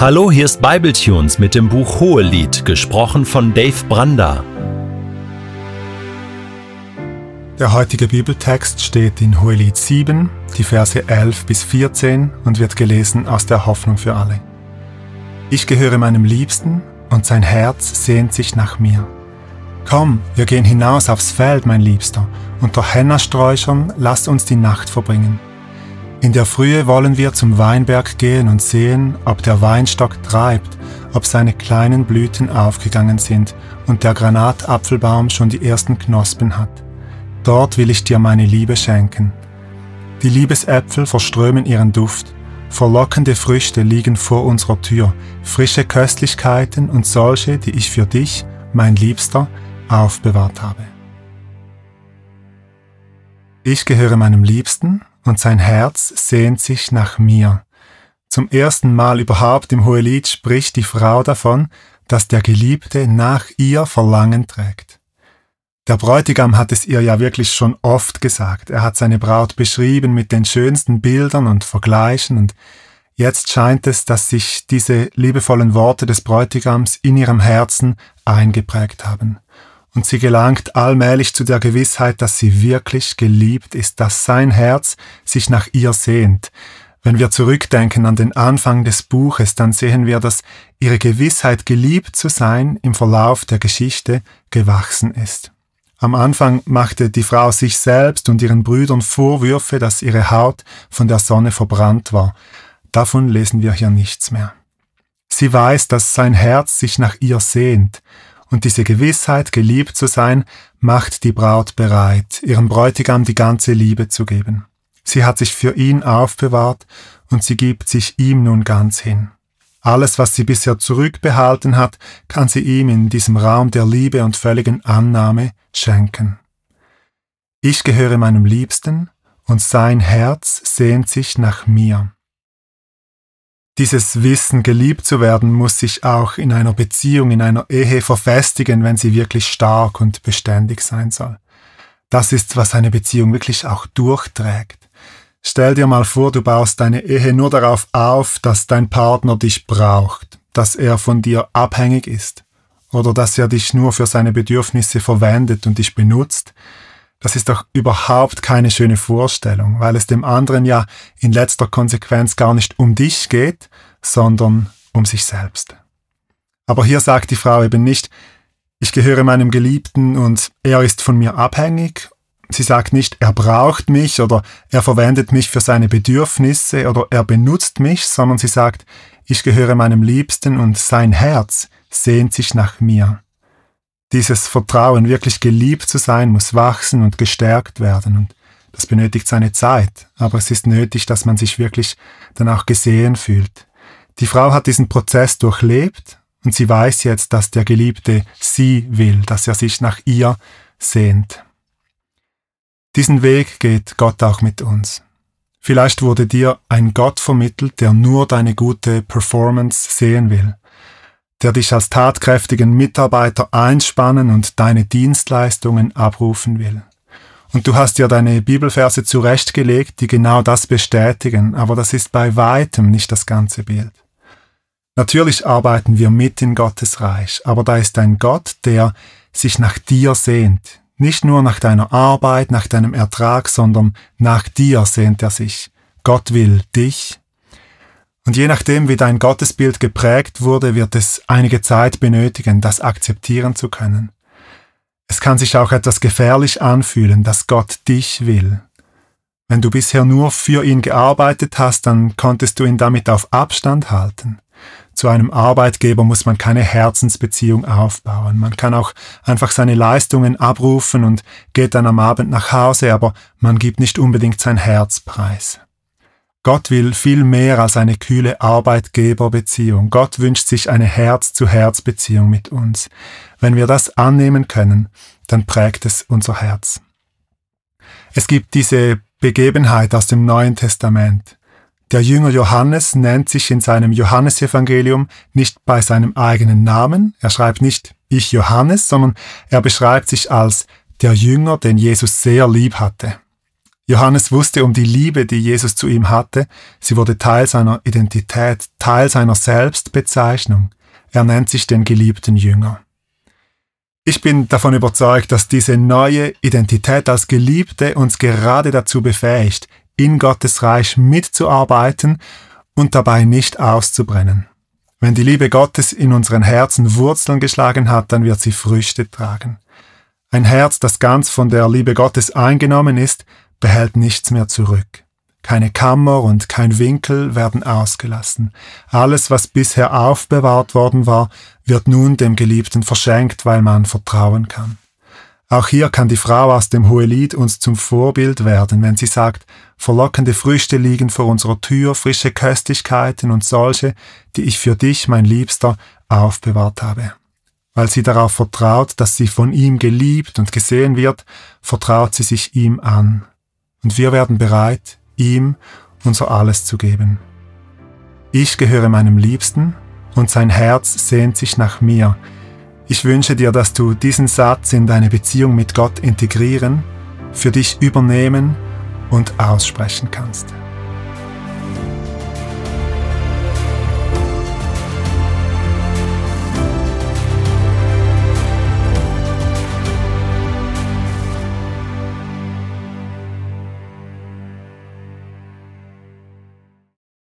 Hallo, hier ist Bibletunes mit dem Buch Hohelied, gesprochen von Dave Branda. Der heutige Bibeltext steht in Hohelied 7, die Verse 11 bis 14 und wird gelesen aus der Hoffnung für alle. Ich gehöre meinem Liebsten und sein Herz sehnt sich nach mir. Komm, wir gehen hinaus aufs Feld, mein Liebster, unter Hennasträuchern lass uns die Nacht verbringen. In der Frühe wollen wir zum Weinberg gehen und sehen, ob der Weinstock treibt, ob seine kleinen Blüten aufgegangen sind und der Granatapfelbaum schon die ersten Knospen hat. Dort will ich dir meine Liebe schenken. Die Liebesäpfel verströmen ihren Duft, verlockende Früchte liegen vor unserer Tür, frische Köstlichkeiten und solche, die ich für dich, mein Liebster, aufbewahrt habe. Ich gehöre meinem Liebsten und sein Herz sehnt sich nach mir. Zum ersten Mal überhaupt im Hohelied spricht die Frau davon, dass der Geliebte nach ihr Verlangen trägt. Der Bräutigam hat es ihr ja wirklich schon oft gesagt. Er hat seine Braut beschrieben mit den schönsten Bildern und Vergleichen und jetzt scheint es, dass sich diese liebevollen Worte des Bräutigams in ihrem Herzen eingeprägt haben und sie gelangt allmählich zu der Gewissheit, dass sie wirklich geliebt ist, dass sein Herz sich nach ihr sehnt. Wenn wir zurückdenken an den Anfang des Buches, dann sehen wir, dass ihre Gewissheit, geliebt zu sein, im Verlauf der Geschichte gewachsen ist. Am Anfang machte die Frau sich selbst und ihren Brüdern Vorwürfe, dass ihre Haut von der Sonne verbrannt war. Davon lesen wir hier nichts mehr. Sie weiß, dass sein Herz sich nach ihr sehnt, und diese Gewissheit, geliebt zu sein, macht die Braut bereit, ihrem Bräutigam die ganze Liebe zu geben. Sie hat sich für ihn aufbewahrt und sie gibt sich ihm nun ganz hin. Alles, was sie bisher zurückbehalten hat, kann sie ihm in diesem Raum der Liebe und völligen Annahme schenken. Ich gehöre meinem Liebsten und sein Herz sehnt sich nach mir. Dieses Wissen, geliebt zu werden, muss sich auch in einer Beziehung, in einer Ehe verfestigen, wenn sie wirklich stark und beständig sein soll. Das ist, was eine Beziehung wirklich auch durchträgt. Stell dir mal vor, du baust deine Ehe nur darauf auf, dass dein Partner dich braucht, dass er von dir abhängig ist oder dass er dich nur für seine Bedürfnisse verwendet und dich benutzt. Das ist doch überhaupt keine schöne Vorstellung, weil es dem anderen ja in letzter Konsequenz gar nicht um dich geht, sondern um sich selbst. Aber hier sagt die Frau eben nicht, ich gehöre meinem Geliebten und er ist von mir abhängig. Sie sagt nicht, er braucht mich oder er verwendet mich für seine Bedürfnisse oder er benutzt mich, sondern sie sagt, ich gehöre meinem Liebsten und sein Herz sehnt sich nach mir. Dieses Vertrauen, wirklich geliebt zu sein, muss wachsen und gestärkt werden. Und das benötigt seine Zeit. Aber es ist nötig, dass man sich wirklich dann auch gesehen fühlt. Die Frau hat diesen Prozess durchlebt und sie weiß jetzt, dass der Geliebte sie will, dass er sich nach ihr sehnt. Diesen Weg geht Gott auch mit uns. Vielleicht wurde dir ein Gott vermittelt, der nur deine gute Performance sehen will der dich als tatkräftigen Mitarbeiter einspannen und deine Dienstleistungen abrufen will. Und du hast dir deine Bibelverse zurechtgelegt, die genau das bestätigen, aber das ist bei weitem nicht das ganze Bild. Natürlich arbeiten wir mit in Gottes Reich, aber da ist ein Gott, der sich nach dir sehnt. Nicht nur nach deiner Arbeit, nach deinem Ertrag, sondern nach dir sehnt er sich. Gott will dich und je nachdem, wie dein Gottesbild geprägt wurde, wird es einige Zeit benötigen, das akzeptieren zu können. Es kann sich auch etwas gefährlich anfühlen, dass Gott dich will. Wenn du bisher nur für ihn gearbeitet hast, dann konntest du ihn damit auf Abstand halten. Zu einem Arbeitgeber muss man keine Herzensbeziehung aufbauen. Man kann auch einfach seine Leistungen abrufen und geht dann am Abend nach Hause, aber man gibt nicht unbedingt sein Herz preis. Gott will viel mehr als eine kühle Arbeitgeberbeziehung. Gott wünscht sich eine Herz-zu-Herz-Beziehung mit uns. Wenn wir das annehmen können, dann prägt es unser Herz. Es gibt diese Begebenheit aus dem Neuen Testament. Der Jünger Johannes nennt sich in seinem Johannesevangelium nicht bei seinem eigenen Namen. Er schreibt nicht ich Johannes, sondern er beschreibt sich als der Jünger, den Jesus sehr lieb hatte. Johannes wusste um die Liebe, die Jesus zu ihm hatte. Sie wurde Teil seiner Identität, Teil seiner Selbstbezeichnung. Er nennt sich den geliebten Jünger. Ich bin davon überzeugt, dass diese neue Identität als Geliebte uns gerade dazu befähigt, in Gottes Reich mitzuarbeiten und dabei nicht auszubrennen. Wenn die Liebe Gottes in unseren Herzen Wurzeln geschlagen hat, dann wird sie Früchte tragen. Ein Herz, das ganz von der Liebe Gottes eingenommen ist, behält nichts mehr zurück. Keine Kammer und kein Winkel werden ausgelassen. Alles, was bisher aufbewahrt worden war, wird nun dem Geliebten verschenkt, weil man vertrauen kann. Auch hier kann die Frau aus dem Hohelied uns zum Vorbild werden, wenn sie sagt, verlockende Früchte liegen vor unserer Tür, frische Köstlichkeiten und solche, die ich für dich, mein Liebster, aufbewahrt habe. Weil sie darauf vertraut, dass sie von ihm geliebt und gesehen wird, vertraut sie sich ihm an. Und wir werden bereit, ihm unser Alles zu geben. Ich gehöre meinem Liebsten und sein Herz sehnt sich nach mir. Ich wünsche dir, dass du diesen Satz in deine Beziehung mit Gott integrieren, für dich übernehmen und aussprechen kannst.